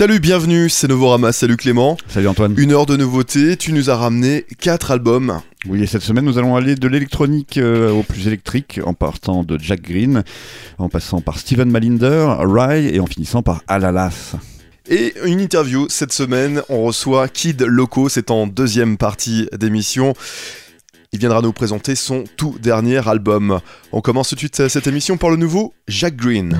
Salut, bienvenue, c'est Novorama, salut Clément. Salut Antoine. Une heure de nouveautés, tu nous as ramené 4 albums. Oui, et cette semaine, nous allons aller de l'électronique euh, au plus électrique, en partant de Jack Green, en passant par Steven Malinder, Rye, et en finissant par Alalas. Et une interview cette semaine, on reçoit Kid Loco, c'est en deuxième partie d'émission. Il viendra nous présenter son tout dernier album. On commence tout de suite cette émission par le nouveau Jack Green.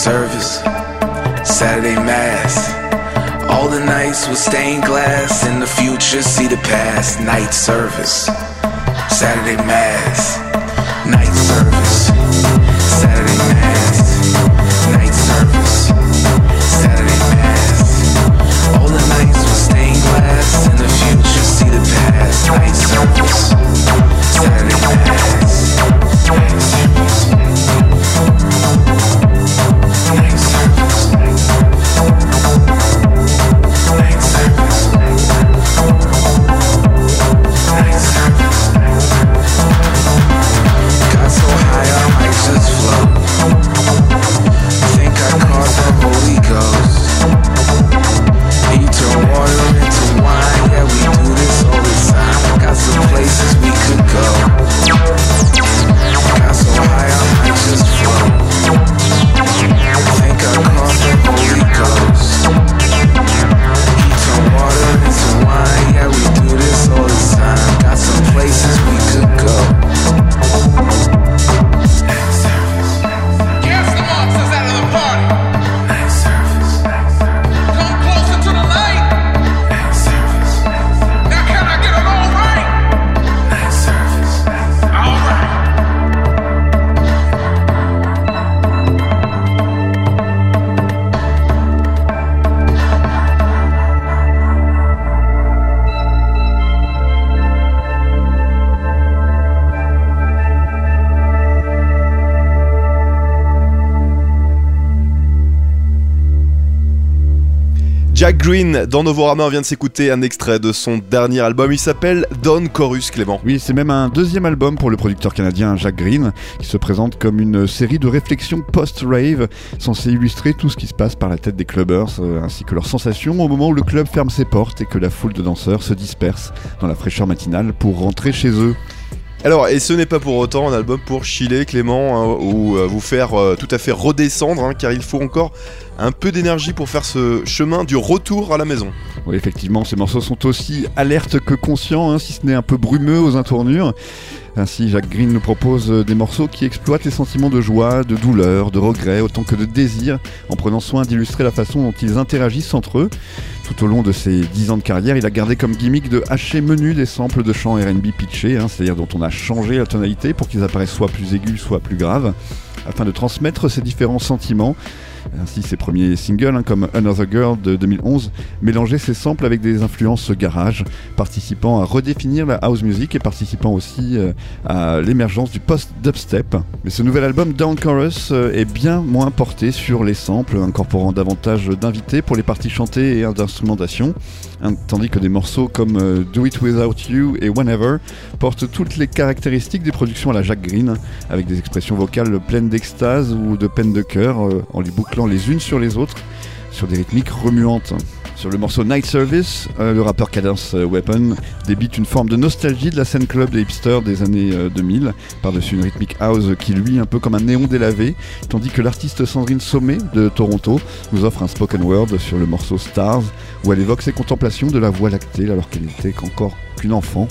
service, Saturday mass. All the nights with stained glass. In the future, see the past. Night service, Saturday mass. Night service, Saturday mass. Night service, Saturday mass. All the nights with stained glass. In the future, see the past. Night service. Green dans Novorama, on vient de s'écouter un extrait de son dernier album, il s'appelle Don Chorus Clément. Oui, c'est même un deuxième album pour le producteur canadien Jack Green, qui se présente comme une série de réflexions post-rave, censée illustrer tout ce qui se passe par la tête des clubbers, euh, ainsi que leurs sensations au moment où le club ferme ses portes et que la foule de danseurs se disperse dans la fraîcheur matinale pour rentrer chez eux. Alors, et ce n'est pas pour autant un album pour chiller Clément, hein, ou euh, vous faire euh, tout à fait redescendre, hein, car il faut encore un peu d'énergie pour faire ce chemin du retour à la maison. Oui, effectivement, ces morceaux sont aussi alertes que conscients, hein, si ce n'est un peu brumeux aux intournures. Ainsi, Jacques Green nous propose des morceaux qui exploitent les sentiments de joie, de douleur, de regret, autant que de désir, en prenant soin d'illustrer la façon dont ils interagissent entre eux. Tout au long de ses 10 ans de carrière, il a gardé comme gimmick de hacher menu des samples de chants RB pitchés, hein, c'est-à-dire dont on a changé la tonalité pour qu'ils apparaissent soit plus aigus, soit plus graves, afin de transmettre ces différents sentiments ainsi, ses premiers singles, hein, comme Another Girl de 2011, mélangeaient ses samples avec des influences garage, participant à redéfinir la house music et participant aussi euh, à l'émergence du post-dubstep. Mais ce nouvel album, Down Chorus, euh, est bien moins porté sur les samples, incorporant davantage d'invités pour les parties chantées et d'instrumentation, hein, tandis que des morceaux comme euh, Do It Without You et Whenever portent toutes les caractéristiques des productions à la Jack Green, avec des expressions vocales pleines d'extase ou de peine de cœur, en les les unes sur les autres sur des rythmiques remuantes. Sur le morceau Night Service, euh, le rappeur Cadence euh, Weapon débite une forme de nostalgie de la scène club des hipsters des années 2000, euh, par-dessus une rythmique house qui lui un peu comme un néon délavé, tandis que l'artiste Sandrine Sommet de Toronto nous offre un spoken word sur le morceau Stars, où elle évoque ses contemplations de la voie lactée alors qu'elle n'était qu'encore qu'une enfant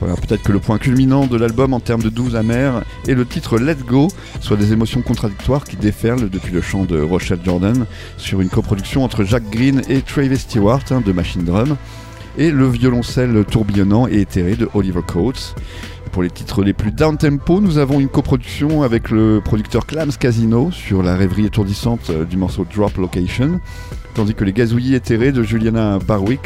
peut-être que le point culminant de l'album en termes de douze amère est le titre Let Go, soit des émotions contradictoires qui déferlent depuis le chant de Rochelle Jordan sur une coproduction entre Jack Green et Travis Stewart hein, de Machine Drum et le violoncelle tourbillonnant et éthéré de Oliver Coates. Pour les titres les plus down-tempo, nous avons une coproduction avec le producteur Clams Casino sur la rêverie étourdissante euh, du morceau Drop Location, tandis que les gazouillis éthérés de Juliana Barwick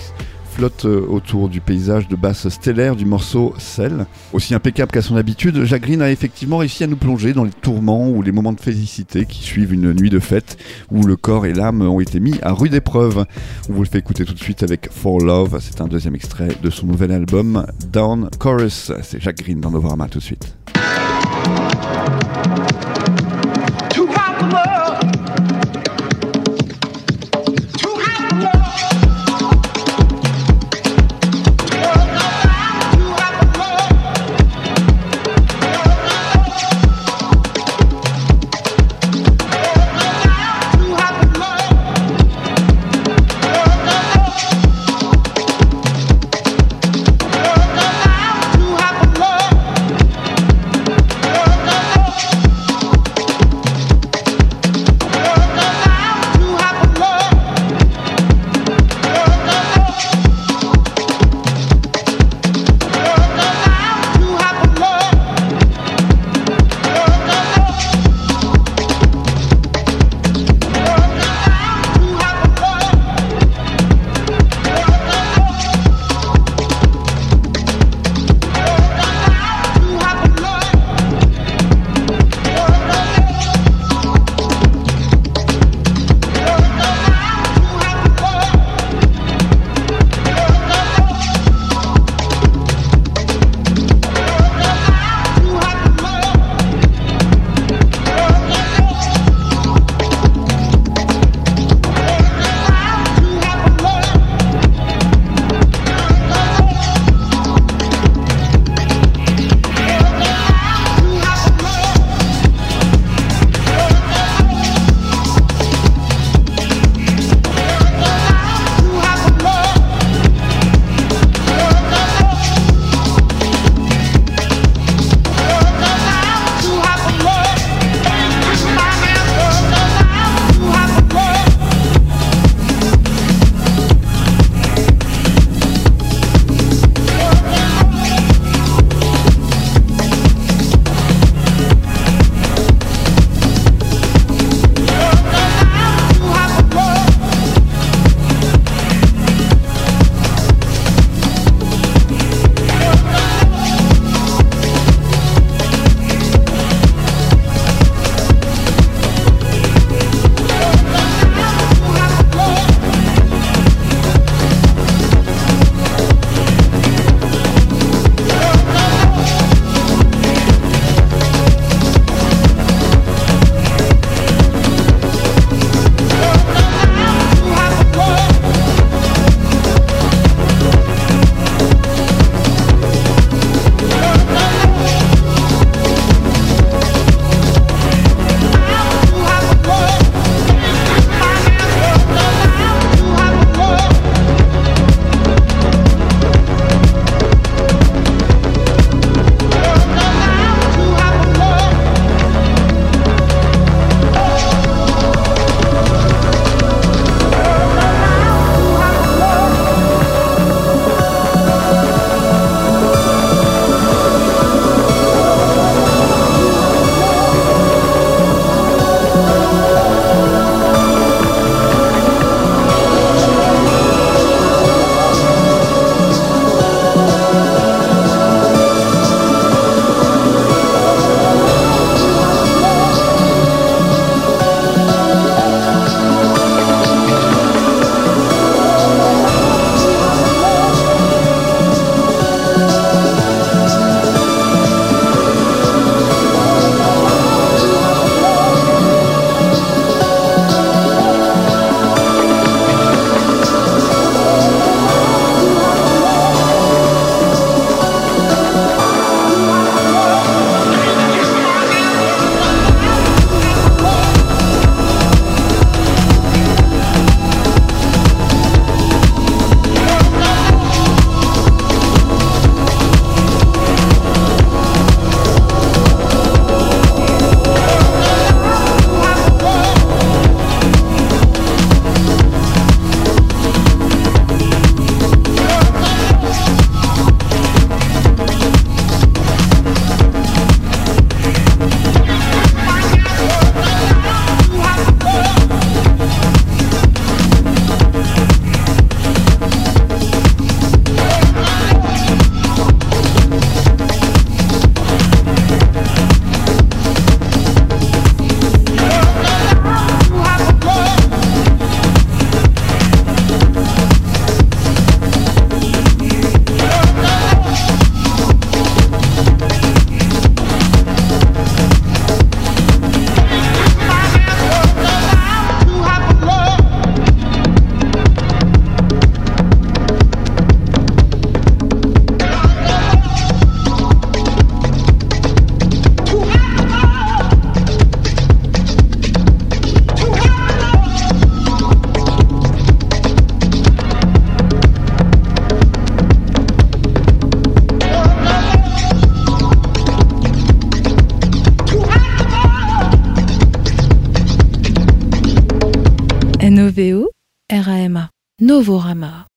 flotte euh, autour du paysage de basse stellaire du morceau Cell. Aussi impeccable qu'à son habitude, Jacques Green a effectivement réussi à nous plonger dans les tourments ou les moments de félicité qui suivent une nuit de fête où le corps et l'âme ont été mis à rude épreuve. On vous le fait écouter tout de suite avec For Love, c'est un deuxième extrait de son nouvel album Down Chorus. C'est Jacques Green dans Novorama tout de suite. N-O-V-O-R-A-M-A.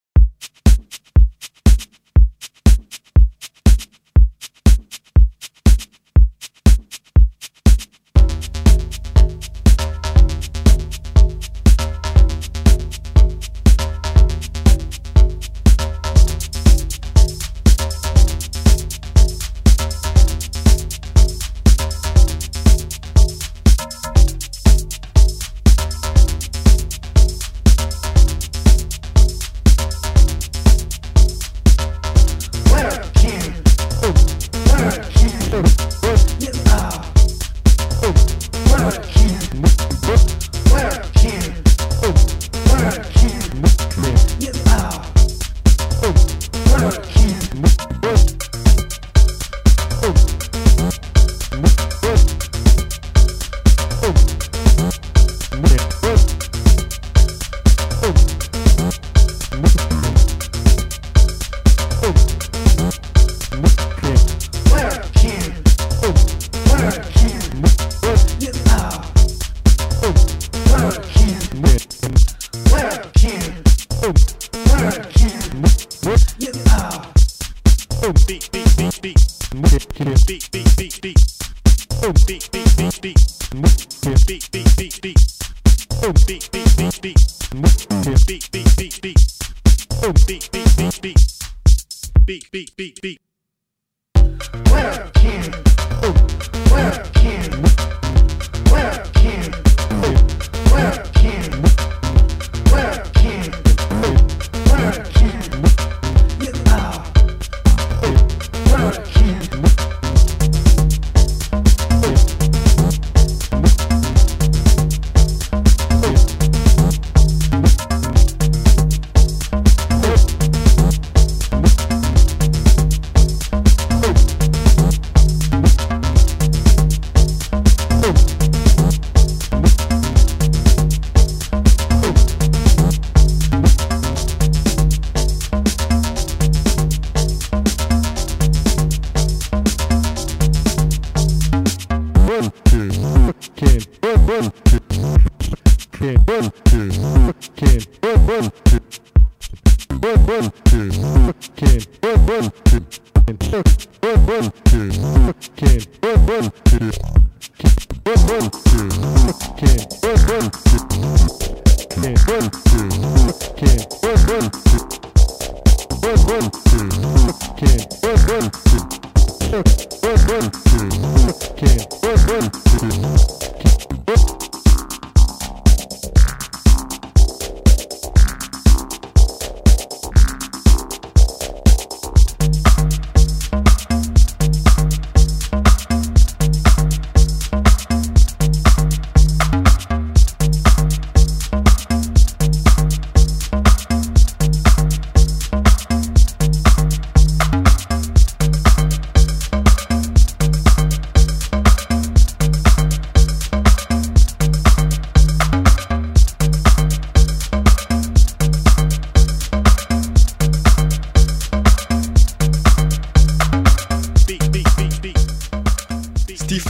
Boom. Beat, beat, beat, beat. Beat, beat, beat, beat.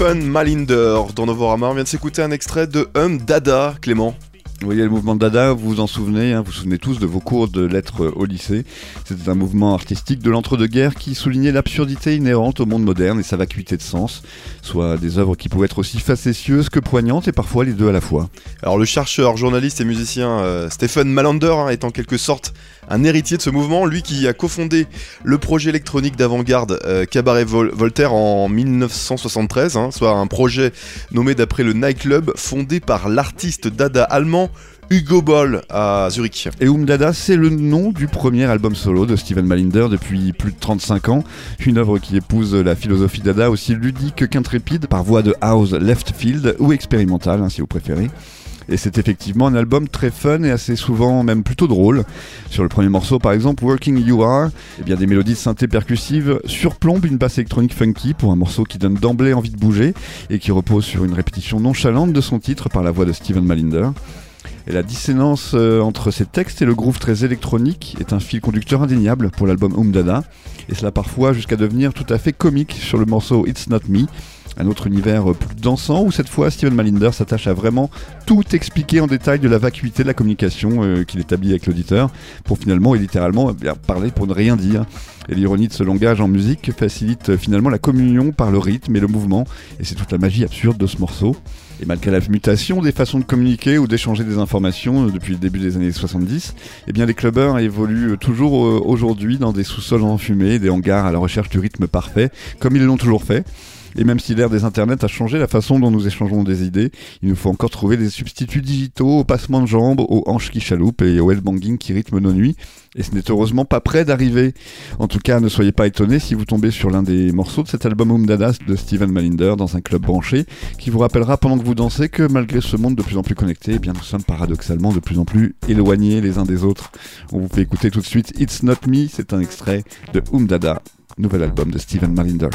Novorama. Malinder dans Novorama. On vient de s'écouter un extrait de Hum Dada, Clément. Oui, le mouvement Dada, vous vous en souvenez, hein, vous vous souvenez tous de vos cours de lettres au lycée. C'était un mouvement artistique de l'entre-deux-guerres qui soulignait l'absurdité inhérente au monde moderne et sa vacuité de sens, soit des œuvres qui pouvaient être aussi facétieuses que poignantes et parfois les deux à la fois. Alors le chercheur, journaliste et musicien euh, Stephen Malander hein, est en quelque sorte un héritier de ce mouvement, lui qui a cofondé le projet électronique d'avant-garde euh, Cabaret Voltaire en 1973, hein, soit un projet nommé d'après le nightclub fondé par l'artiste dada allemand Hugo Boll à Zurich. Et Um Dada, c'est le nom du premier album solo de Steven Malinder depuis plus de 35 ans. Une œuvre qui épouse la philosophie Dada aussi ludique qu'intrépide par voie de house left field ou expérimentale, hein, si vous préférez. Et c'est effectivement un album très fun et assez souvent même plutôt drôle. Sur le premier morceau par exemple, Working You Are, eh bien des mélodies de synthé percussives surplombent une basse électronique funky pour un morceau qui donne d'emblée envie de bouger et qui repose sur une répétition nonchalante de son titre par la voix de Steven Malinder. Et la dissonance euh, entre ces textes et le groove très électronique est un fil conducteur indéniable pour l'album Umdada, et cela parfois jusqu'à devenir tout à fait comique sur le morceau It's Not Me, Un autre univers plus dansant où cette fois Steven Malinder s'attache à vraiment tout expliquer en détail de la vacuité de la communication qu'il établit avec l'auditeur pour finalement et littéralement eh parler pour ne rien dire. Et l'ironie de ce langage en musique facilite finalement la communion par le rythme et le mouvement, et c'est toute la magie absurde de ce morceau. Et malgré la mutation des façons de communiquer ou d'échanger des informations euh, depuis le début des années 70, eh bien les clubbers évoluent toujours euh, aujourd'hui dans des sous-sols enfumés, des hangars à la recherche du rythme parfait, comme ils l'ont toujours fait. Et même si l'ère des internets a changé la façon dont nous échangeons des idées, il nous faut encore trouver des substituts digitaux aux passements de jambes, aux hanches qui chaloupent et au headbanging qui rythme nos nuits. Et ce n'est heureusement pas prêt d'arriver. En tout cas, ne soyez pas étonnés si vous tombez sur l'un des morceaux de cet album Home Dadas de Steven Malinder dans un club branché, qui vous rappellera pendant que vous dansez que malgré ce monde de plus en plus connecté, eh bien nous sommes paradoxalement de plus en plus éloignés les uns des autres. On vous fait écouter tout de suite It's Not Me, c'est un extrait de Home Dada, nouvel album de Steven Malinder.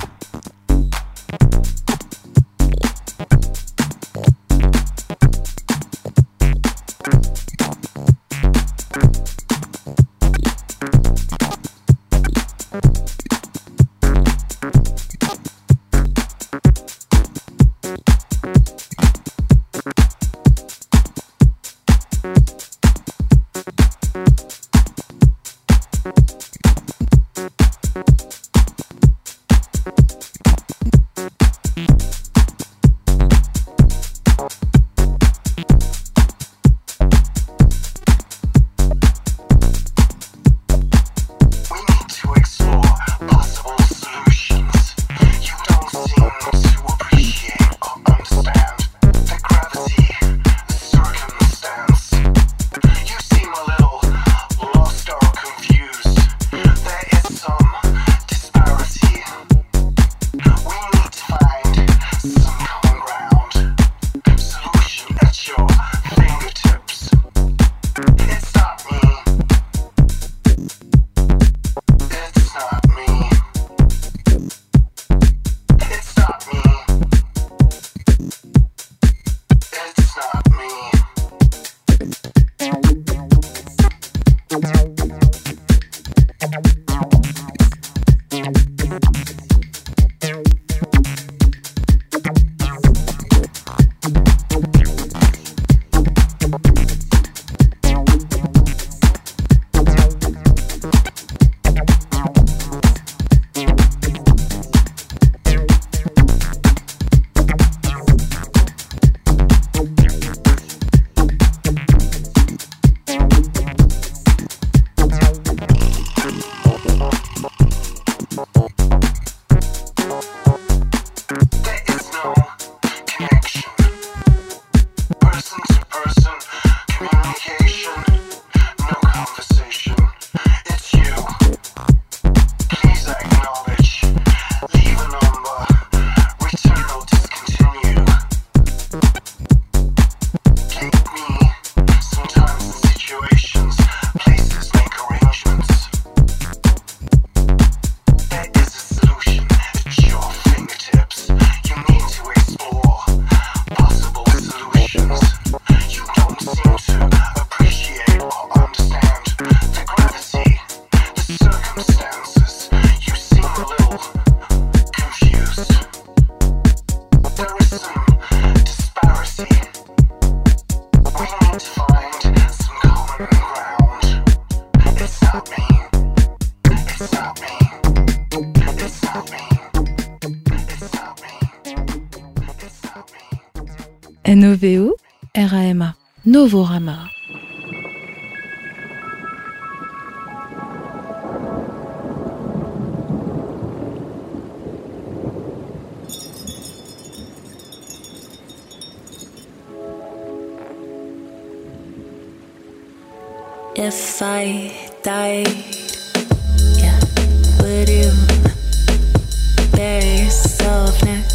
NOVO, RAMA, Novorama. If I died, yeah, would you bury yourself next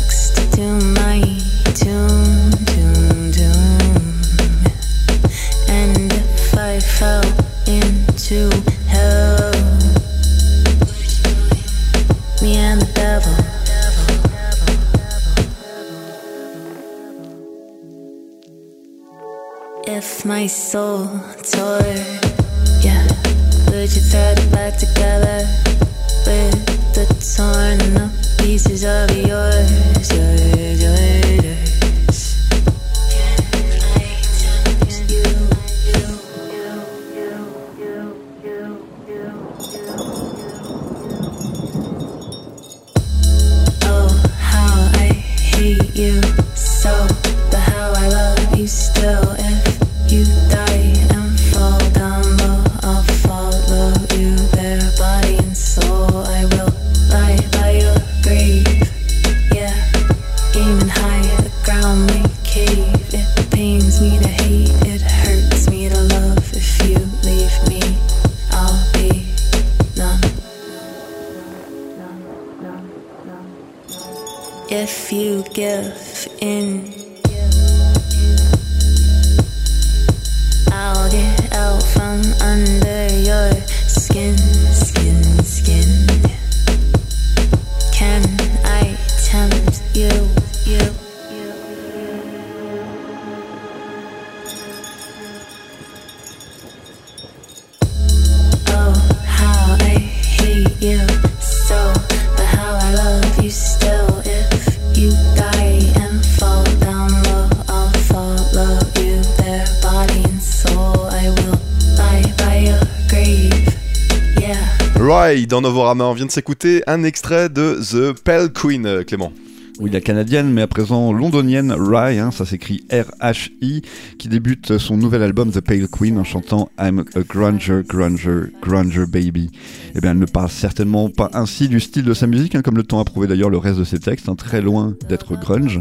Dans Novorama, on vient de s'écouter un extrait de The Pale Queen, euh, Clément. Oui, la canadienne, mais à présent londonienne, Rye, hein, ça s'écrit R-H-I, qui débute son nouvel album The Pale Queen en chantant I'm a Granger, Granger, Granger Baby. Eh bien, elle ne parle certainement pas ainsi du style de sa musique, hein, comme le temps a prouvé d'ailleurs le reste de ses textes, hein, très loin d'être grunge.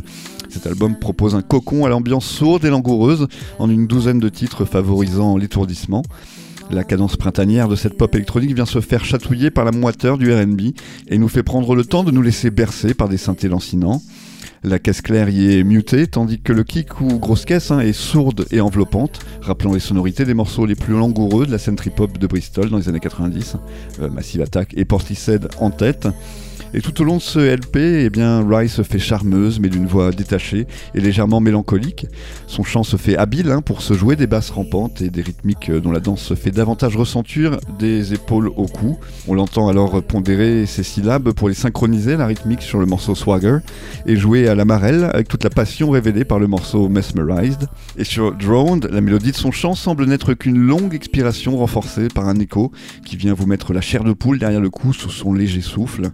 Cet album propose un cocon à l'ambiance sourde et langoureuse, en une douzaine de titres favorisant l'étourdissement. La cadence printanière de cette pop électronique vient se faire chatouiller par la moiteur du RB et nous fait prendre le temps de nous laisser bercer par des synthés lancinants. La caisse claire y est mutée, tandis que le kick ou grosse caisse hein, est sourde et enveloppante, rappelant les sonorités des morceaux les plus langoureux de la scène trip-hop de Bristol dans les années 90, euh, Massive Attack et Portishead en tête. Et tout au long de ce LP, eh bien, Rye se fait charmeuse, mais d'une voix détachée et légèrement mélancolique. Son chant se fait habile hein, pour se jouer des basses rampantes et des rythmiques euh, dont la danse se fait davantage ressentir des épaules au cou. On l'entend alors pondérer ses syllabes pour les synchroniser, la rythmique sur le morceau Swagger, et jouer à la marelle avec toute la passion révélée par le morceau Mesmerized. Et sur Droned, la mélodie de son chant semble n'être qu'une longue expiration renforcée par un écho qui vient vous mettre la chair de poule derrière le cou sous son léger souffle.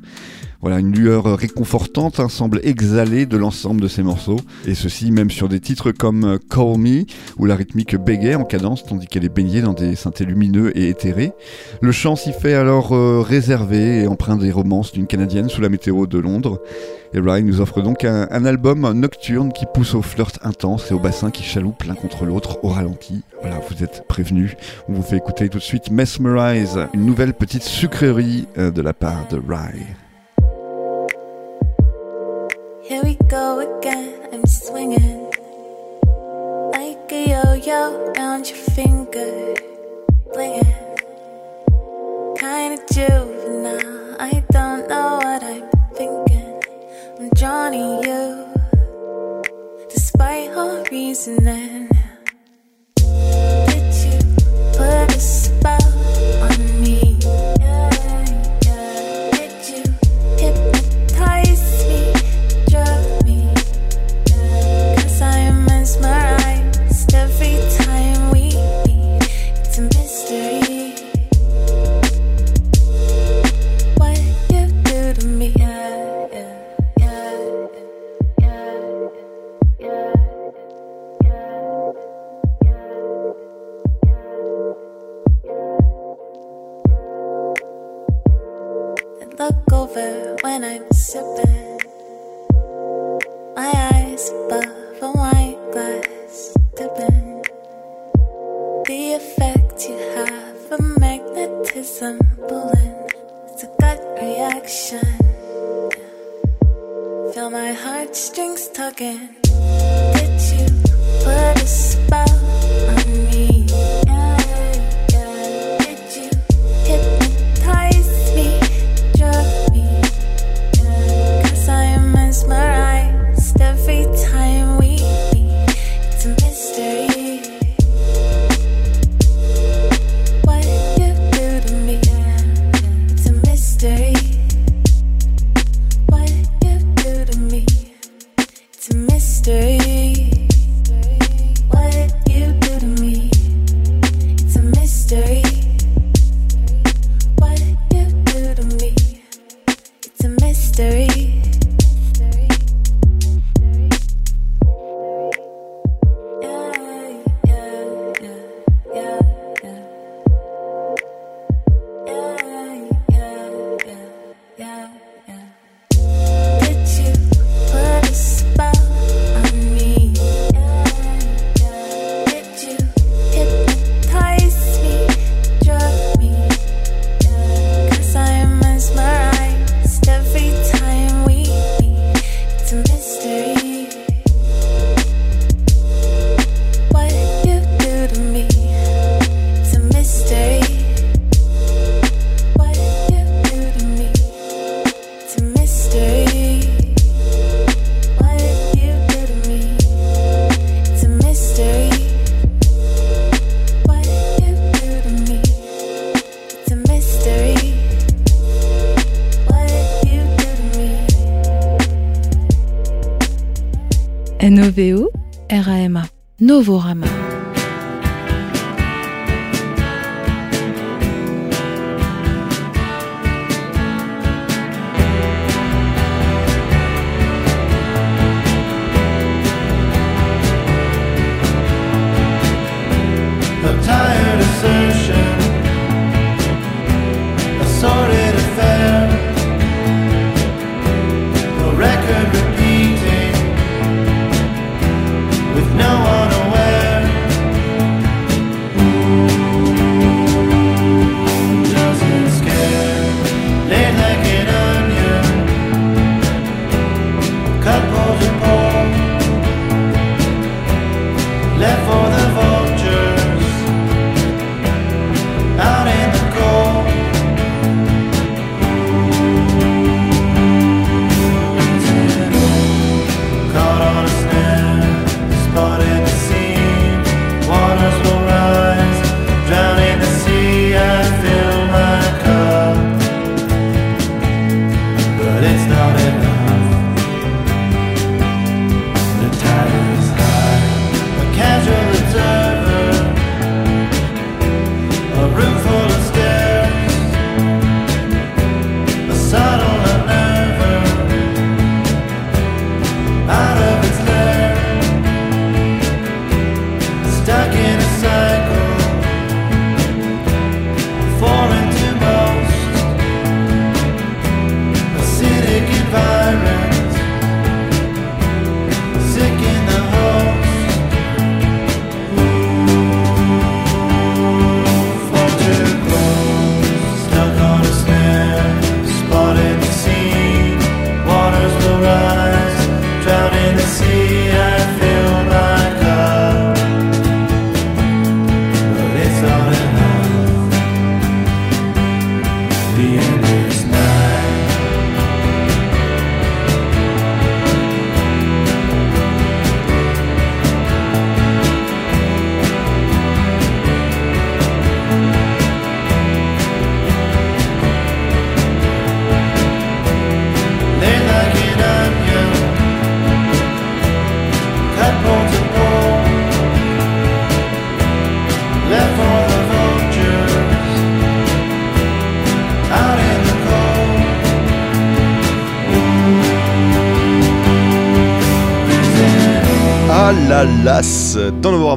Voilà, une lueur réconfortante hein, semble exhaler de l'ensemble de ces morceaux, et ceci même sur des titres comme euh, Call Me, où la rythmique bégaye en cadence tandis qu'elle est baignée dans des synthés lumineux et éthérés. Le chant s'y fait alors euh, réservé et empreint des romances d'une Canadienne sous la météo de Londres. Et Ryan nous offre donc un, album nocturne qui pousse au flirt intense et au bassin qui chaloupe l'un contre l'autre au ralenti. Voilà, vous êtes prévenus. On vous fait écouter tout de suite Mesmerize, une nouvelle petite sucrerie euh, de la part de Rye. Here we go again, I'm swinging like a yo-yo round your finger, blinging. Kinda juvenile, I don't know what I'm thinking. I'm drawn to you, despite all reasoning. Did you put a spell on when I'm sipping my eyes above a wine glass dipping. The effect you have, a magnetism pulling. It's a gut reaction. Feel my heartstrings tugging.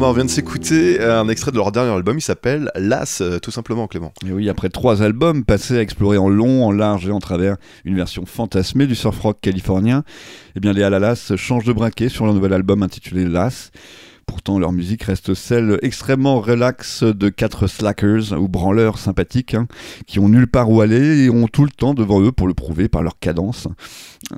On vient de s'écouter un extrait de leur dernier album, il s'appelle Las, euh, tout simplement Clément. Et oui, après trois albums passés à explorer en long, en large et en travers une version fantasmée du surf rock californien, eh bien les Alalas changent de braquet sur leur nouvel album intitulé Las. Pourtant, leur musique reste celle extrêmement relaxe de quatre slackers ou branleurs sympathiques hein, qui ont nulle part où aller et ont tout le temps devant eux pour le prouver par leur cadence.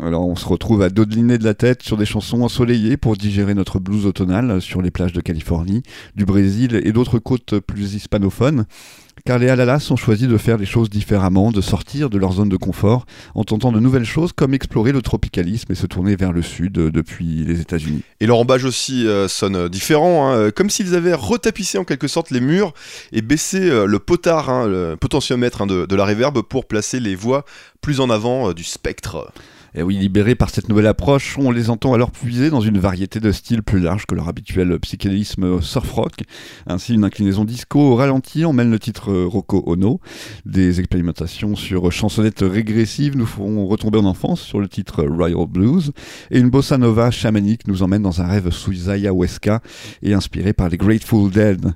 Alors, on se retrouve à dodeliner de la tête sur des chansons ensoleillées pour digérer notre blues automnal sur les plages de Californie, du Brésil et d'autres côtes plus hispanophones. Car les Alalas ont choisi de faire les choses différemment, de sortir de leur zone de confort en tentant de nouvelles choses comme explorer le tropicalisme et se tourner vers le sud euh, depuis les États-Unis. Et leur embâche aussi euh, sonne différent, hein, euh, comme s'ils avaient retapissé en quelque sorte les murs et baissé le potard, hein, le potentiomètre hein, de, de la reverb pour placer les voix plus en avant du spectre. Et oui, libérés par cette nouvelle approche, on les entend alors puiser dans une variété de styles plus large que leur habituel psychédélisme surf rock. Ainsi, une inclinaison disco au ralenti emmène le titre Rocco Ono. Des expérimentations sur chansonnettes régressives nous feront retomber en enfance sur le titre Royal Blues. Et une bossa nova chamanique nous emmène dans un rêve sous ayahuasca et inspiré par les Grateful Dead.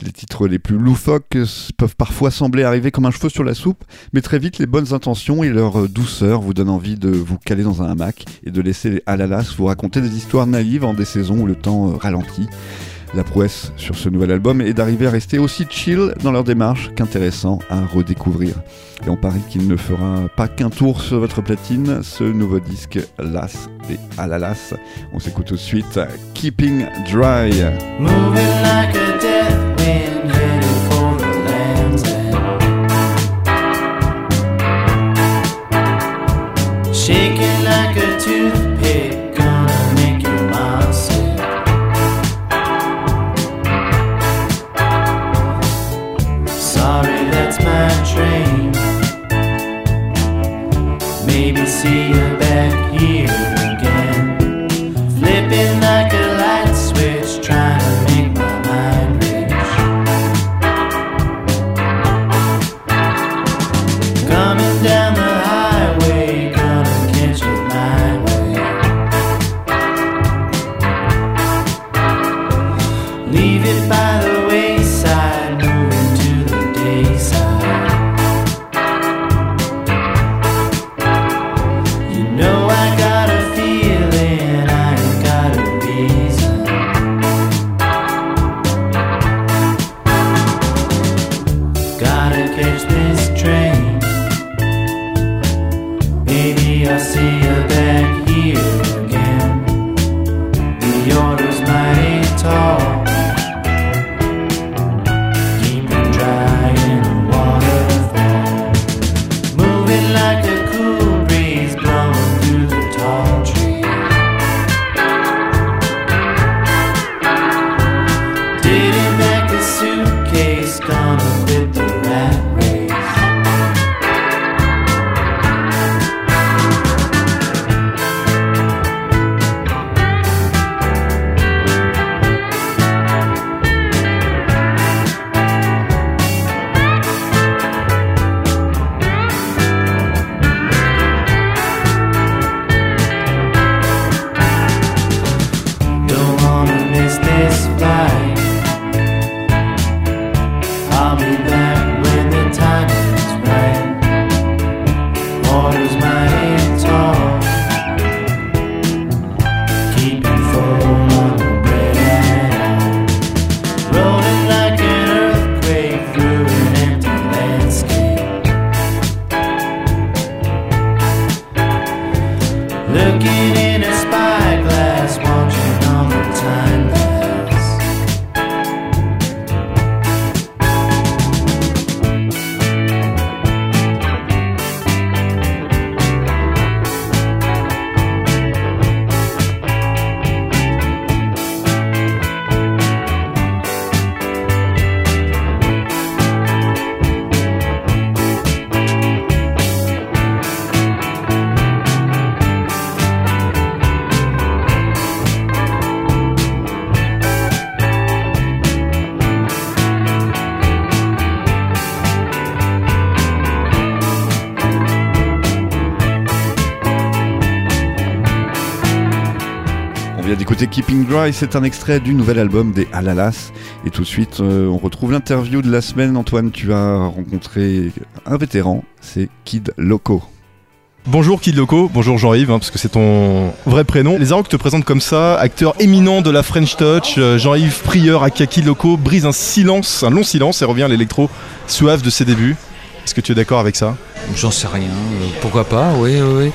Les titres les plus loufoques peuvent parfois sembler arriver comme un cheveu sur la soupe, mais très vite les bonnes intentions et leur douceur vous donnent envie de vous caler dans un hamac et de laisser Alalas vous raconter des histoires naïves en des saisons où le temps euh, ralentit. La prouesse sur ce nouvel album est d'arriver à rester aussi chill dans leur démarche qu'intéressant à redécouvrir. Et on parie qu'il ne fera pas qu'un tour sur votre platine, ce nouveau disque Las et Alalas. On s'écoute tout de suite Keeping Dry. Moving like a wind taking assim até que d'écouter Keeping Dry, c'est un extrait du nouvel album des Alalas. Et tout de suite, euh, on retrouve l'interview de la semaine. Antoine, tu as rencontré un vétéran, c'est Kid Loco. Bonjour Kid Loco, bonjour Jean-Yves, hein, parce que c'est ton vrai prénom. Les Arocs te présentent comme ça, acteur éminent de la French Touch, euh, Jean-Yves Prieur à Kid Loco brise un silence, un long silence et revient à l'électro suave de ses débuts. Est-ce que tu es d'accord avec ça? J'en sais rien. euh, pourquoi pas? Oui, oui, oui.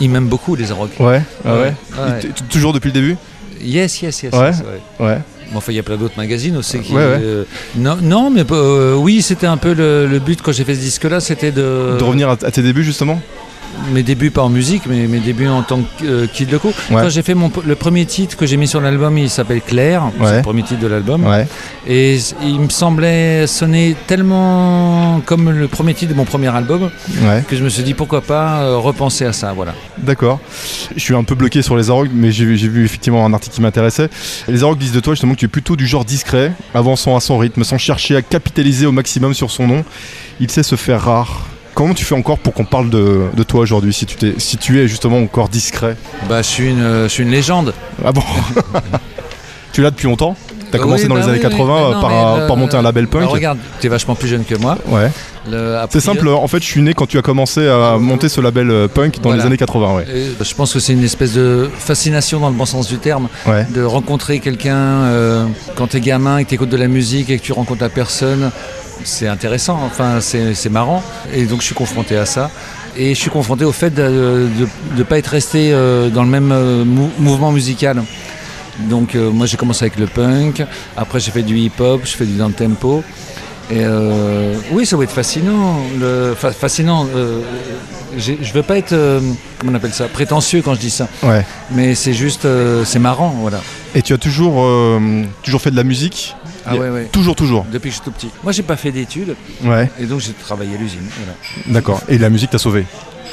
Ils m'aiment beaucoup, les Arocs. Ouais, ouais. Ouais. Il t- Toujours depuis le début Yes, yes, yes. Ouais. yes, ouais. Ouais. Bon, enfin, il y a plein d'autres magazines aussi. Qui, Ouais, ouais. euh, non, non, mais euh, oui, c'était un peu le, le but quand j'ai fait ce disque-là, c'était de, De revenir à, à tes débuts justement? Mes débuts pas en musique, mais mes débuts en tant que euh, Kid Loco. Ouais. Quand j'ai fait mon, le premier titre que j'ai mis sur l'album, il s'appelle Claire. C'est le premier titre de l'album. Ouais. Et il me semblait sonner tellement comme le premier titre de mon premier album que je me suis dit pourquoi pas euh, repenser à ça. Voilà. D'accord. Je suis un peu bloqué sur les Arocs, mais j'ai vu, effectivement un article qui m'intéressait. Les Arocs disent de toi justement que tu es plutôt du genre discret, avançant à son rythme, sans chercher à capitaliser au maximum sur son nom. Il sait se faire rare. Comment tu fais encore pour qu'on parle de, de toi aujourd'hui, si tu, t'es, si tu es justement encore discret? Bah, je suis une, je suis une légende. Ah bon Tu l'as depuis longtemps? T'as Euh, commencé oui, dans bah les années oui, oui. 80 Mais non, par, mais le- par monter un label Bah, punk regarde, t'es vachement plus jeune que moi. Ouais. Le- C'est simple, en fait je suis né quand tu as commencé à monter ce label euh, punk dans Voilà. les années 80, ouais. Et Je pense que c'est une espèce de fascination dans le bon sens du terme, Ouais. de rencontrer quelqu'un euh, quand t'es gamin et que t'écoutes de la musique et que tu rencontres la personne. C'est intéressant, enfin c'est marrant. Et donc je suis confronté à ça. Et je suis confronté au fait de ne pas être resté euh, dans le même euh, mou- mouvement musical. Donc euh, moi j'ai commencé avec le punk, après j'ai fait du hip-hop, je fais du down tempo. Et euh, oui, ça va être fascinant. Le, fa- fascinant. euh, je veux pas être, comment on appelle ça, prétentieux quand je dis ça. Ouais. Mais c'est juste, c'est marrant, voilà. Et tu as toujours, toujours fait de la musique? Ah ouais, ouais. Toujours, toujours. Depuis que je suis tout petit. Moi, j'ai pas fait d'études Ouais, et donc j'ai travaillé à l'usine. Voilà. d'accord. Et la musique t'a sauvé?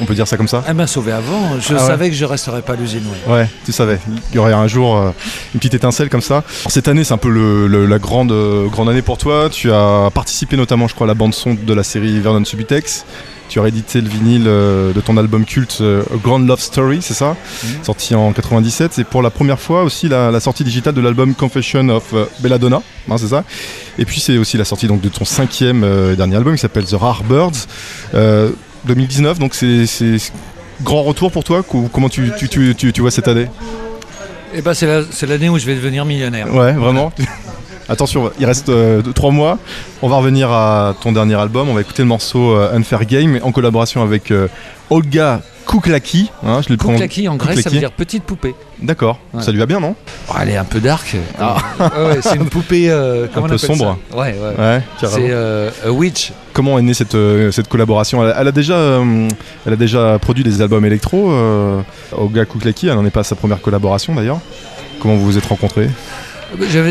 On peut dire ça comme ça? Elle m'a sauvé avant. Je Ah ouais. savais que je resterais pas à l'usine. Ouais. Ouais, tu savais. Il y aurait un jour euh, une petite étincelle comme ça. Alors, cette année, c'est un peu le- le- la grande, euh, grande année pour toi. Tu as participé notamment, je crois, à la bande-son de la série Vernon Subutex. Tu as réédité le vinyle euh, de ton album culte euh, A Grand Love Story, c'est ça Mhm. Sorti en 97. C'est pour la première fois aussi la, la sortie digitale de l'album Confession of euh, Belladonna, hein, c'est ça Et puis c'est aussi la sortie donc, de ton cinquième euh, et dernier album qui s'appelle The Rare Birds. Euh, 2019, donc c'est grand retour pour toi Comment tu, tu, tu, tu- tu vois cette année? Et ben c'est la- c'est l'année où je vais devenir millionnaire. Ouais, vraiment. Attention, il reste 3 mois. On va revenir à ton dernier album. On va écouter le morceau euh, Unfair Game en collaboration avec euh, Olga Kuklaki. Hein, je Kouklaki en grec, ça veut dire petite poupée. D'accord, Ouais. ça lui va bien, non? Oh, elle est un peu dark. Ah. Ouais, c'est une poupée. euh, Un peu sombre. Ouais, ouais. C'est euh, a witch. Comment est née cette, euh, cette collaboration? Elle a, elle a déjà, euh, elle a déjà produit des albums électro. euh, Olga Kuklaki, elle n'en est pas à sa première collaboration d'ailleurs. Comment vous vous êtes rencontrés?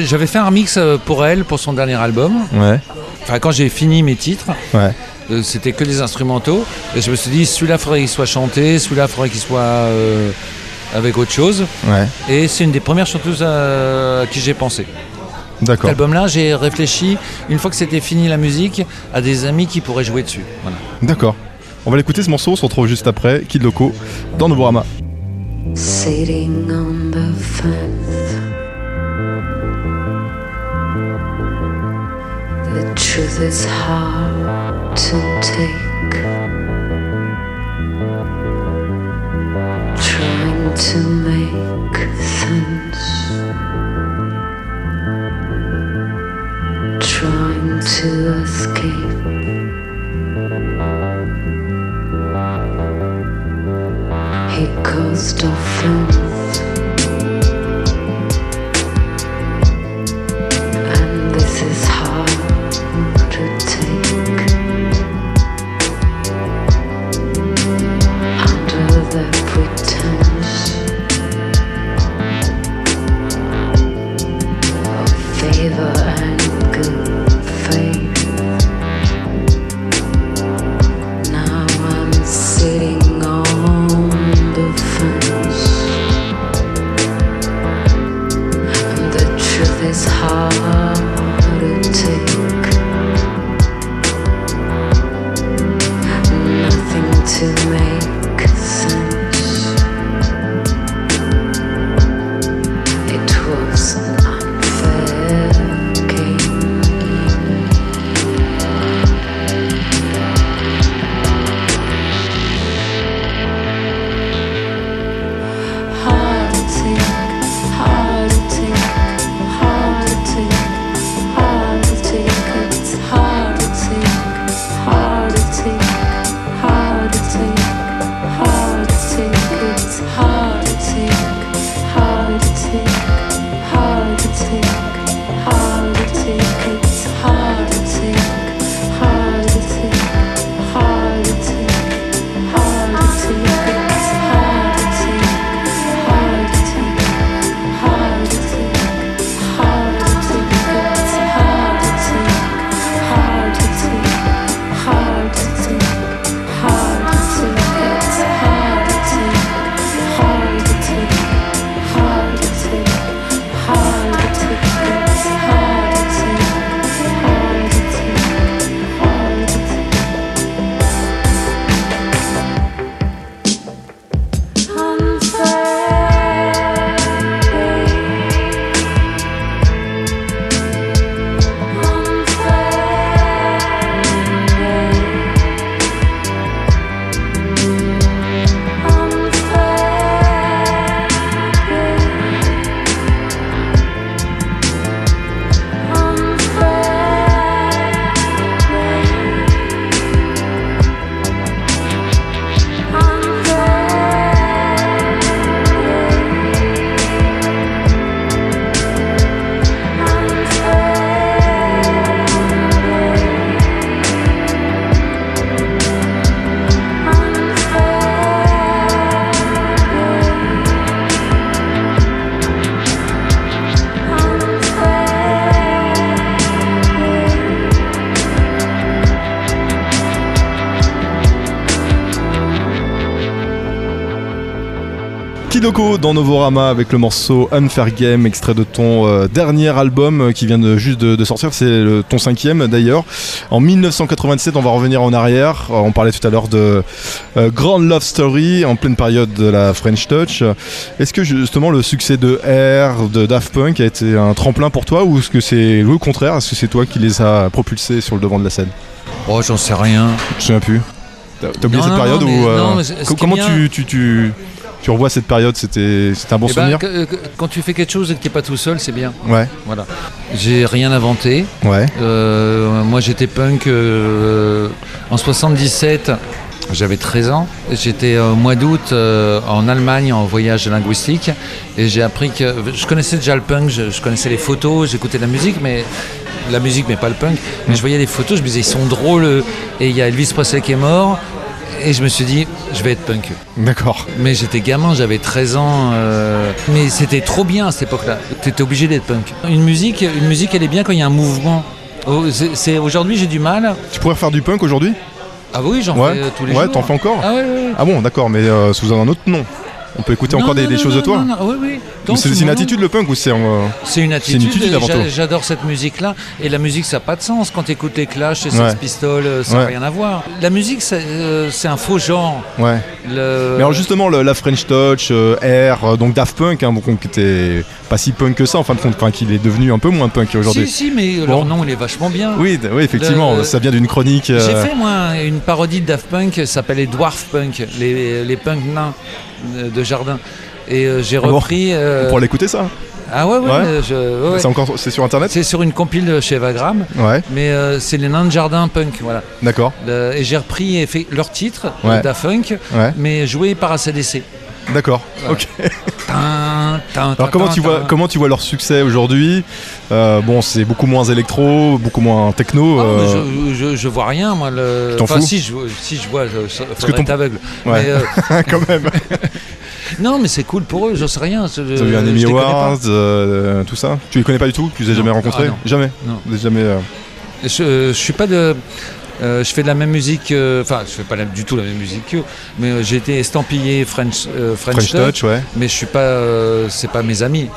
J'avais fait un remix euh, pour elle, pour son dernier album. Ouais, Enfin, quand j'ai fini mes titres, ouais, euh, c'était que des instrumentaux. Et je me suis dit, celui-là, faudrait qu'il soit chanté, celui-là, faudrait qu'il soit euh, avec autre chose. ouais. Et c'est une des premières chanteuses à, à qui j'ai pensé. Cet D'accord. album-là, j'ai réfléchi, une fois que c'était fini la musique, à des amis qui pourraient jouer dessus. Voilà. D'accord. On va l'écouter ce morceau, on se retrouve juste après, Kid Loco, dans Novorama. sitting on the fence. Truth is hard to take. Trying to make sense. Trying to escape. He. Loco dans Novorama avec le morceau Unfair Game, extrait de ton euh, dernier album euh, qui vient de, juste de, de sortir, c'est ton cinquième d'ailleurs. En 1997, on va revenir en arrière. Euh, On parlait tout à l'heure de euh, Grand Love Story en pleine période de la French Touch. Est-ce que justement le succès de R, de Daft Punk a été un tremplin pour toi ou est-ce que c'est le contraire? Est-ce que c'est toi qui les a propulsés sur le devant de la scène? Oh, j'en sais rien. Je souviens plus. T'as oublié Non, cette non, période mais- euh, comment bien- tu, tu, tu, tu revois cette période C'était un bon Eh ben, souvenir quand tu fais quelque chose et que t'es pas tout seul, c'est bien. Ouais, Voilà. J'ai rien inventé. ouais. Euh, moi, j'étais punk euh, en 77. J'avais 13 ans. J'étais au mois d'août euh, en Allemagne en voyage linguistique et j'ai appris que je connaissais déjà le punk. Je, je connaissais les photos, j'écoutais de la musique, mais la musique, mais pas le punk. Mais je voyais les photos, je me disais ils sont drôles. Et il y a Elvis Presley qui est mort. Et je me suis dit, je vais être punk. D'accord. Mais j'étais gamin, j'avais 13 ans. euh, Mais c'était trop bien à cette époque-là. T'étais obligé d'être punk. Une musique, une musique, elle est bien quand il y a un mouvement. Oh, c'est- Aujourd'hui, j'ai du mal. Tu pourrais faire du punk aujourd'hui? Ah oui, j'en Ouais. fais euh, tous les Ouais, jours. t'en fais encore? Ah ouais, ouais, ouais. Ah bon, d'accord, mais euh, sous un autre nom. On peut écouter Non, encore des, non, des non, choses de toi oui, oui. C'est une attitude le punk ou c'est en, euh, C'est une attitude. attitude avant j'a- tout. J'adore cette musique-là. Et la musique, ça n'a pas de sens. Quand tu écoutes les Clash et Sex Ouais. Pistols, euh, ça n'a Ouais. rien à voir. La musique, c'est euh, c'est un faux genre. Ouais. Le- Mais alors justement, le- la French Touch, euh, R, donc Daft Punk, hein, donc, qui était pas si punk que ça en fin de compte, enfin qu'il est devenu un peu moins punk aujourd'hui. Si, si, mais Bon. leur nom, il est vachement bien. Oui, d- oui, effectivement, Le- ça vient d'une chronique. euh, J'ai fait moi une parodie de Daft Punk, s'appelle les Dwarf Punk, les, les punks nains de, de jardin. Et euh, j'ai Ah bon repris. euh, On pourra l'écouter ça Ah ouais, ouais, Ouais. euh, je- ouais, ouais. C'est encore, c'est sur internet C'est sur une compile de chez Vagram, Ouais, mais euh, c'est les nains de jardin punk, voilà. d'accord. Et j'ai repris et fait leur titre, Punk, Ouais, mais joué par ACDC. D'accord. Voilà. Ok. Alors comment tu vois tin. comment tu vois leur succès aujourd'hui? Euh, Bon, c'est beaucoup moins électro, beaucoup moins techno. Ah, mais euh, je, je, je vois rien, moi. Le... Tu t'en enfin, fous? si je, si je vois, je, je que ton- être aveugle. Ouais. Mais, euh, quand même. non, mais c'est cool pour eux, je sais rien. Avez eu un Emmy. Awards, euh, tout ça? Tu les connais pas du tout? Tu les as Non. jamais rencontrés? Ah. Jamais. Non. Jamais. Je, je suis pas de. Euh, je fais de la même musique, euh, enfin, je fais pas la- du tout la même musique qu'eux, mais euh, j'ai été estampillé French, French, French Touch, Touch, ouais. mais je suis pas, c'est pas mes amis,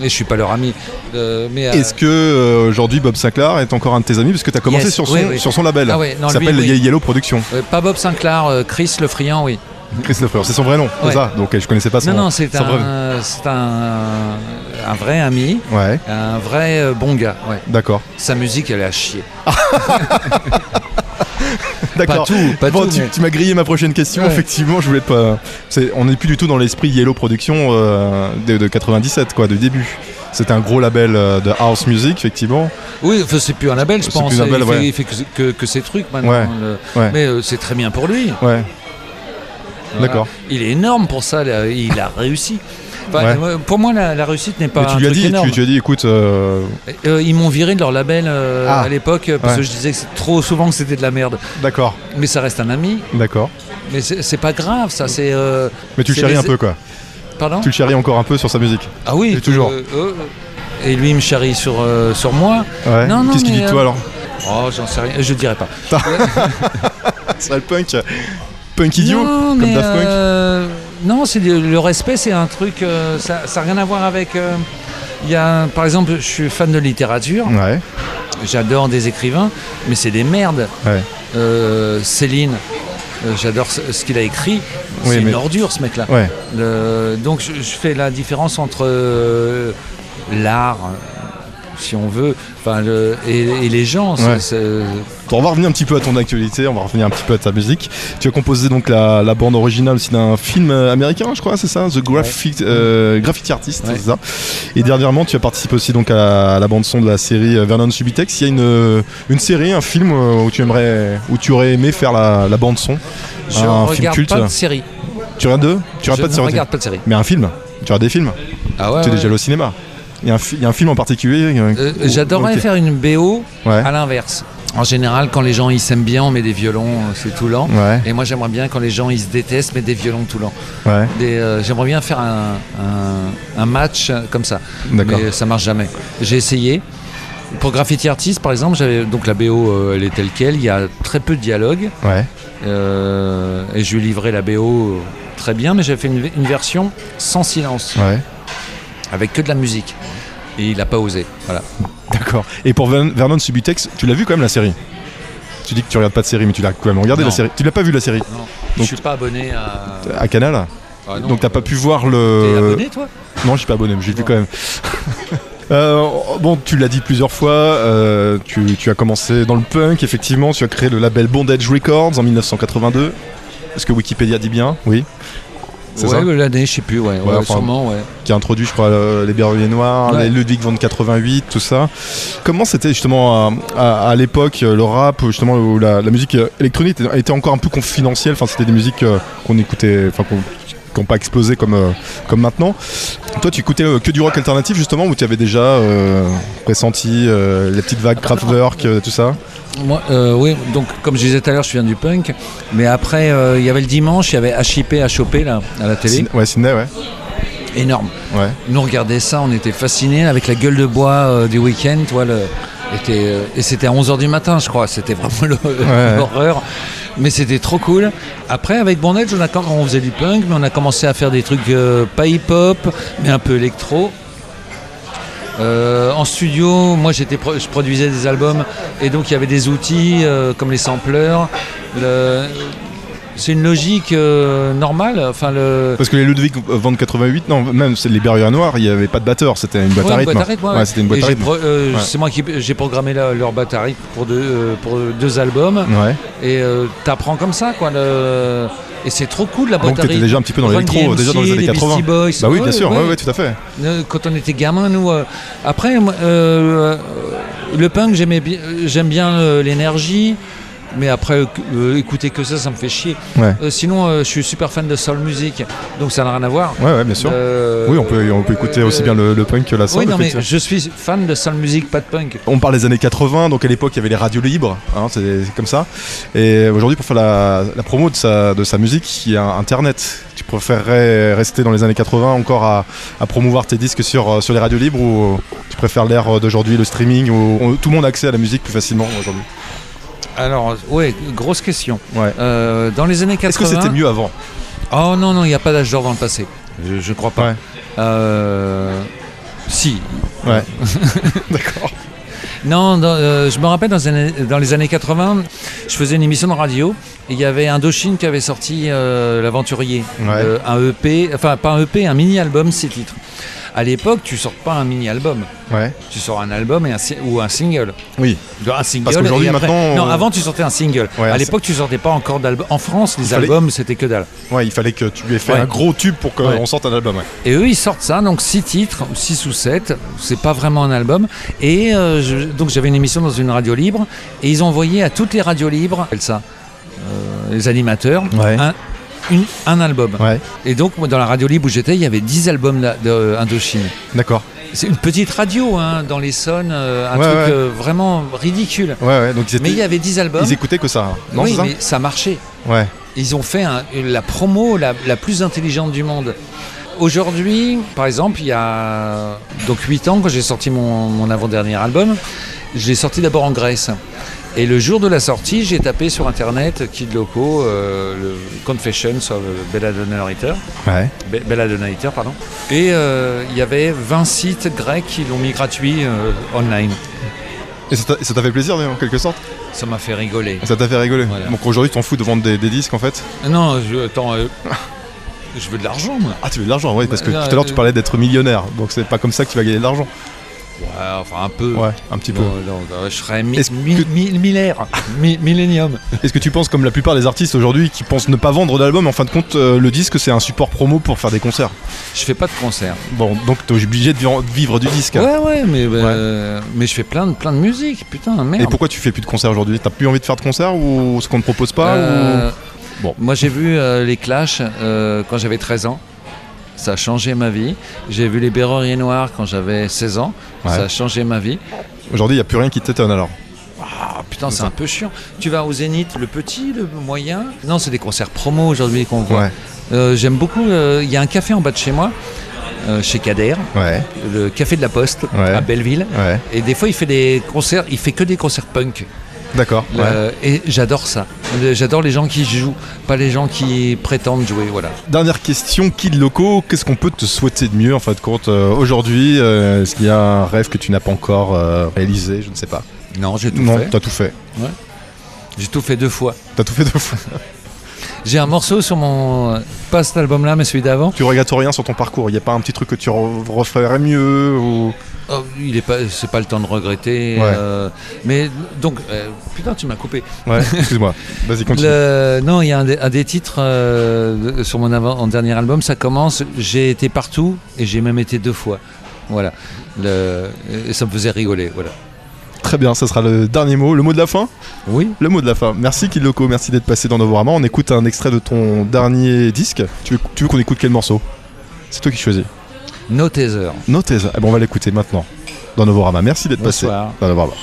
et je suis pas leur ami. Mais Est-ce que aujourd'hui Bob Sinclair est encore un de tes amis? Parce que tu as commencé Yes, sur son oui, oui. sur son label. Ah non, s'appelle. Yellow Productions. euh, pas Bob Sinclair, Chris Le Friand, oui. Christopher, c'est son vrai nom, c'est Ouais. ça. Donc euh, je connaissais pas son non, non, c'est un, un, un vrai ami, Ouais, un vrai euh, bon gars. Ouais. d'accord. Sa musique, elle est à chier. D'accord. Pas tout, pas Bon, tout. tu, mais- tu m'as grillé ma prochaine question. Ouais. Effectivement, je voulais pas. On n'est plus du tout dans l'esprit Yellow Productions euh, de, de 97, quoi, du début. C'était un gros label euh, de house music, effectivement. Oui, enfin, c'est plus un label, je pense. plus un label, il, fait, ouais. il fait que, que, que ses trucs maintenant. Ouais, le-. Mais euh, c'est très bien pour lui. Ouais. D'accord. Il est énorme pour ça, là, il a réussi. Enfin, Ouais. euh, Pour moi, la, la réussite n'est pas Mais tu un lui as truc dit, tu, tu as dit, écoute, euh, Euh, ils m'ont viré de leur label euh, Ah. à l'époque parce Ouais. que je disais que trop souvent que c'était de la merde. d'accord, Mais ça reste un ami. d'accord. Mais c'est pas grave, ça. C'est. Mais tu le les- un peu, quoi. Pardon Tu le charries encore un peu sur sa musique. Ah oui. Et toujours. et lui, il me charrie sur, sur moi. Ouais. Non, non, Qu'est-ce qu'il dit de toi alors Oh, j'en sais rien. Je dirais pas. C'est le punk. Punk idiot non, comme mais, Daft Punk. euh, non, c'est le, respect, c'est un truc. euh, ça n'a rien à voir avec. euh, Il y a, par exemple, je suis fan de littérature. Ouais, J'adore des écrivains, mais c'est des merdes. ouais. Euh, Céline, j'adore ce, qu'il a écrit. Oui, c'est mais- une ordure, ce mec-là. Ouais, donc, je, je fais la différence entre l'art, si on veut, le- et, et les gens. On va revenir un petit peu à ton actualité, on va revenir un petit peu à ta musique. Tu as composé donc la, la bande originale aussi d'un film euh, américain, je crois, c'est ça The Graphic, euh, Graffiti Artist, Ouais. c'est ça. Et dernièrement, tu as participé aussi donc à la, à la bande son de la série euh, Vernon Subitex. Il y a une, une série, un film où tu aimerais, où tu aurais aimé faire la, la bande son. je Un film culte. pas de série. Tu regardes deux? Tu je regardes pas de ne série regarde pas de série. Mais un film Tu regardes des films Ah ouais, Tu es ouais. déjà allé au cinéma. Il y, a un il y a un film en particulier euh, J'adorerais faire une BO Ouais. à l'inverse. En général, quand les gens ils s'aiment bien, on met des violons, euh, c'est tout lent. Ouais, Et moi, j'aimerais bien quand les gens ils se détestent, mettre des violons tout lent. ouais, euh, j'aimerais bien faire un, un- un match euh, comme ça. Mais ça marche jamais. J'ai essayé. Pour Graffiti Artist, par exemple, j'avais donc la BO, euh, elle est telle quelle. Il y a très peu de dialogue. Ouais. euh, et je lui ai livré la BO très bien, mais j'avais fait une, une version sans silence, avec que de la musique. Et il n'a pas osé. Voilà. D'accord. Et pour Ver- Vernon Subutex, tu l'as vu quand même la série? Tu dis que tu regardes pas de série, mais tu l'as quand même regardé Non. la série. Tu l'as pas vu la série? Non, Donc- je suis pas abonné à. à Canal Ah non, Donc t'as pas euh, pu voir T'es le. abonné, toi? Non, je suis pas abonné, mais j'ai vu quand même. Euh, bon, tu l'as dit plusieurs fois, euh, tu, tu as commencé dans le punk, effectivement, tu as créé le label Bondage Records en 1982. Est-ce que Wikipédia dit bien? Oui. C'est Ouais, ça l'année, je sais plus, ouais, ouais, sûrement, ouais. Qui a introduit, je crois, euh, les Berruyers Noirs, les Ludwig von 88, tout ça. Comment c'était justement à, à- à l'époque euh, le rap, justement, où la, la musique euh, électronique était, était encore un peu confidentielle, enfin, c'était des musiques euh, qu'on écoutait, enfin, qu'on qui n'ont pas explosé comme, euh, comme maintenant. Toi, tu écoutais euh, que du rock alternatif, justement, ou tu avais déjà euh, pressenti euh, les petites vagues Kraftwerk, tout ça? Moi, oui, donc comme je disais tout à l'heure, je viens du punk. Mais après, il y avait le dimanche, il y avait HIP choper là, à la télé. Ouais, Sydney, ouais. Énorme. ouais. Nous regardait ça, on était fascinés avec la gueule de bois du week-end. tu vois, le- était, euh, et c'était à 11h du matin, je crois. C'était vraiment Ouais. l'horreur. Mais c'était trop cool. Après, avec Bondage, on, a, quand on faisait du punk, mais on a commencé à faire des trucs euh, pas hip-hop, mais un peu électro. Euh, en studio, moi j'étais pro- je produisais des albums et donc il y avait des outils euh, comme les sampleurs. Le- C'est une logique euh, normale. Enfin, le... Parce que les Ludwig von 88, non, même c'est les Berruyers Noirs, il n'y avait pas de batteur, c'était une boîte Ouais, à rythme. ouais. Ouais, c'était une boîte à rythme. euh. C'est moi qui j'ai programmé la- leur boîte à rythme pour deux, euh, pour deux albums. Et euh, t'apprends comme ça, quoi. le- Et c'est trop cool la boîte Donc t'étais déjà un petit peu dans l'électro, déjà dans les années les 80. Beastie Boys. Bah oui, bien sûr, ouais. ouais, tout à fait. Quand on était gamin, nous. euh, Après, euh, le punk, j'aime bien euh, l'énergie. Mais après, euh, écouter que ça, ça me fait chier. Ouais. Euh, sinon, euh, je suis super fan de soul music, donc ça n'a rien à voir. Ouais, ouais, bien sûr. Euh, Oui, on peut, on peut écouter euh, aussi bien le, le punk que la soul. Oui, non, mais je suis fan de soul music, pas de punk. On parle des années 80, donc à l'époque il y avait les radios libres, hein, c'est comme ça. Et aujourd'hui pour faire la, la promo de sa, de sa musique, il y a Internet. Tu préférerais rester dans les années 80 encore à, à promouvoir tes disques sur, euh, sur les radios libres ou tu préfères l'ère d'aujourd'hui, le streaming, où on- tout le monde a accès à la musique plus facilement aujourd'hui? Alors, ouais, grosse question. Ouais. Euh, dans les années 80. Est-ce que c'était mieux avant Oh non, non, il n'y a pas d'âge d'or dans le passé. Je, je crois pas. Ouais. Euh, si. Ouais. D'accord. Non, dans- euh, je me rappelle dans, les années- dans les années 80, je faisais une émission de radio et il y avait Indochine qui avait sorti euh, L'Aventurier. Ouais. Euh, un EP, enfin pas un EP, un mini-album, six titres. À l'époque, tu sors pas un mini-album, Ouais. tu sors un album et un ou un single. Oui. Un single. Parce qu'aujourd'hui, après- maintenant, Non, on- avant tu sortais un single. Ouais, à l'époque, tu sortais pas encore d'album. En France, les fallait- albums, c'était que dalle. Ouais, il fallait que tu aies fait Ouais. un gros tube pour qu'on Ouais. sorte un album. Et eux, ils sortent ça, donc six titres, six ou sept. C'est pas vraiment un album. Et euh, je- donc j'avais une émission dans une radio libre, et ils ont envoyé à toutes les radios libres, ça, euh, les animateurs, Ouais. un, une- un album. Ouais. Et donc moi, dans la radio libre où j'étais, il y avait 10 albums d'A- de Indochine. D'accord. C'est une petite radio hein, dans l'Essonne, euh, un Ouais, truc ouais. euh, vraiment ridicule. Ouais. Donc Mais il y avait 10 albums. ils écoutaient que ça. hein. Non, oui, ça mais ça marchait. Ouais. Ils ont fait un- la promo la, la plus intelligente du monde. Aujourd'hui, par exemple, il y a donc 8 ans, quand j'ai sorti mon, mon avant-dernier album, je l'ai sorti d'abord en Grèce. Et le jour de la sortie, j'ai tapé sur internet Kid Loco, euh, le Confessions of Belladonna Ouais. Be- pardon. Et euh, il y avait 20 sites grecs qui l'ont mis gratuit euh, online. Et ça t'a fait plaisir, en quelque sorte? Ça m'a fait rigoler. Ça t'a fait rigoler. Voilà. Donc aujourd'hui, tu t'en fous de vendre des, des disques en fait? Non, je, attends, euh, je veux de l'argent, moi. Ah, tu veux de l'argent, oui, parce que Bah, tout à l'heure tu parlais d'être millionnaire, donc c'est pas comme ça que tu vas gagner de l'argent. Ouais, enfin un peu. Ouais, un petit peu. Non, non, euh, je serais mi- mi- que- mi- millaire, mi- millénium. Est-ce que tu penses, comme la plupart des artistes aujourd'hui, qui pensent ne pas vendre d'album, en fin de compte, euh, le disque c'est un support promo pour faire des concerts? Je fais pas de concert. Bon, donc t'es obligé de vivre, du disque. Ouais, ouais, mais, euh, mais je fais plein de, plein de musique, putain, merde. Et pourquoi tu fais plus de concerts aujourd'hui? T'as plus envie de faire de concerts ou ce qu'on ne propose pas Euh, Bon. Moi, j'ai vu euh, les Clash quand j'avais 13 ans. Ça a changé ma vie. J'ai vu les Berruriers Noirs quand j'avais 16 ans. Ouais. Ça a changé ma vie. ou Aujourd'hui, il n'y a plus rien qui t'étonne alors. Ah putain, c'est un peu chiant. Tu vas au Zénith, le petit, le moyen? Non, c'est des concerts promo aujourd'hui qu'on voit. Ouais. Euh, J'aime beaucoup. euh, Il y a un café en bas de chez moi. euh, chez Kader, Ouais, le Café de la Poste Ouais. à Belleville. ouais. Et des fois, il fait des concerts, il fait que des concerts punk. D'accord. ouais. Et j'adore ça. J'adore les gens qui jouent, pas les gens qui prétendent jouer. Voilà. Dernière question, Kid Loco, qu'est-ce qu'on peut te souhaiter de mieux en fin de compte euh, aujourd'hui euh, Est-ce qu'il y a un rêve que tu n'as pas encore euh, réalisé Je ne sais pas? Non, j'ai tout non, fait. t'as tout fait. J'ai tout fait deux fois. T'as tout fait deux fois. J'ai un morceau sur mon. Pas cet album-là, mais celui d'avant. tu regrettes rien sur ton parcours Il n'y a pas un petit truc que tu re- referais mieux ou... Oh, il est pas, c'est pas le temps de regretter. Ouais. euh, mais donc, euh, putain, tu m'as coupé. Ouais, excuse-moi. Vas-y, continue. Le- non, il y a un des, un des titres euh, sur mon avant, en dernier album. Ça commence. J'ai été partout et j'ai même été deux fois. Voilà. Le, et ça me faisait rigoler. Voilà. Très bien, ça sera le dernier mot. Le mot de la fin Oui. Le mot de la fin. Merci Kid Loco, merci d'être passé dans Novorama. On écoute un extrait de ton dernier disque. Tu veux, tu veux qu'on écoute quel morceau? C'est toi qui choisis. No Taser. No Taser. Eh ben, on va l'écouter maintenant dans Novorama. Merci d'être passé Bonsoir. dans Novorama.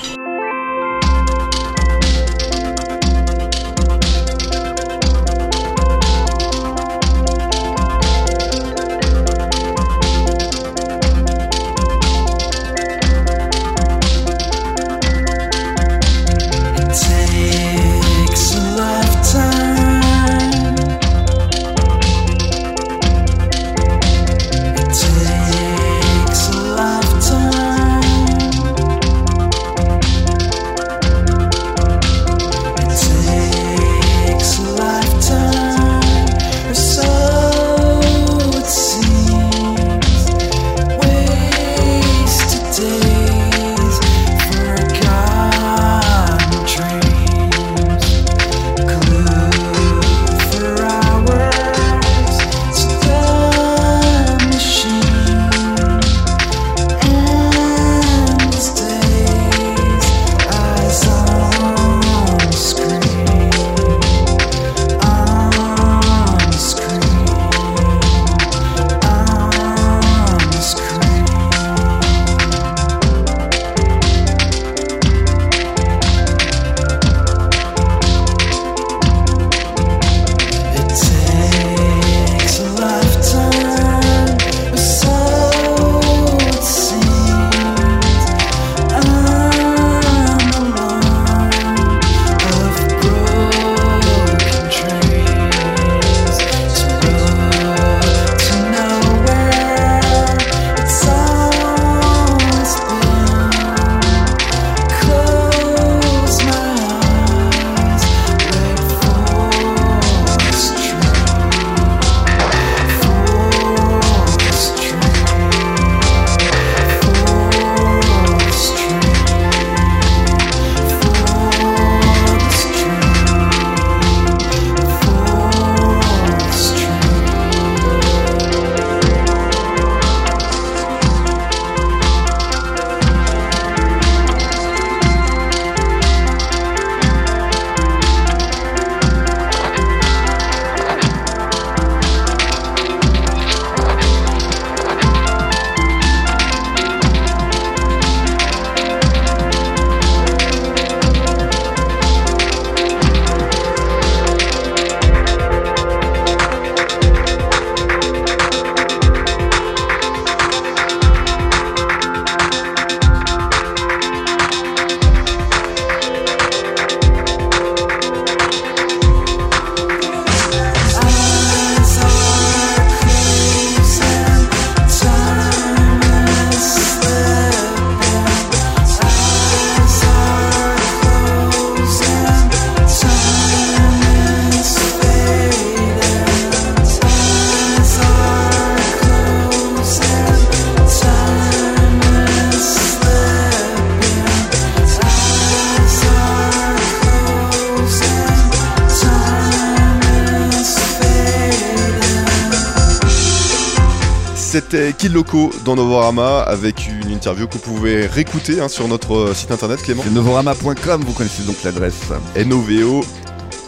Dans Novorama avec une interview que vous pouvez réécouter hein, sur notre euh, site internet Clément. Novorama.com, vous connaissez donc l'adresse. NOVO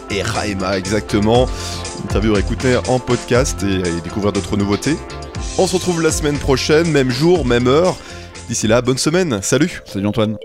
et Raima exactement. Interview réécoutée en podcast et, et découvrir d'autres nouveautés. On se retrouve la semaine prochaine, même jour, même heure. D'ici là, bonne semaine. Salut Salut Antoine.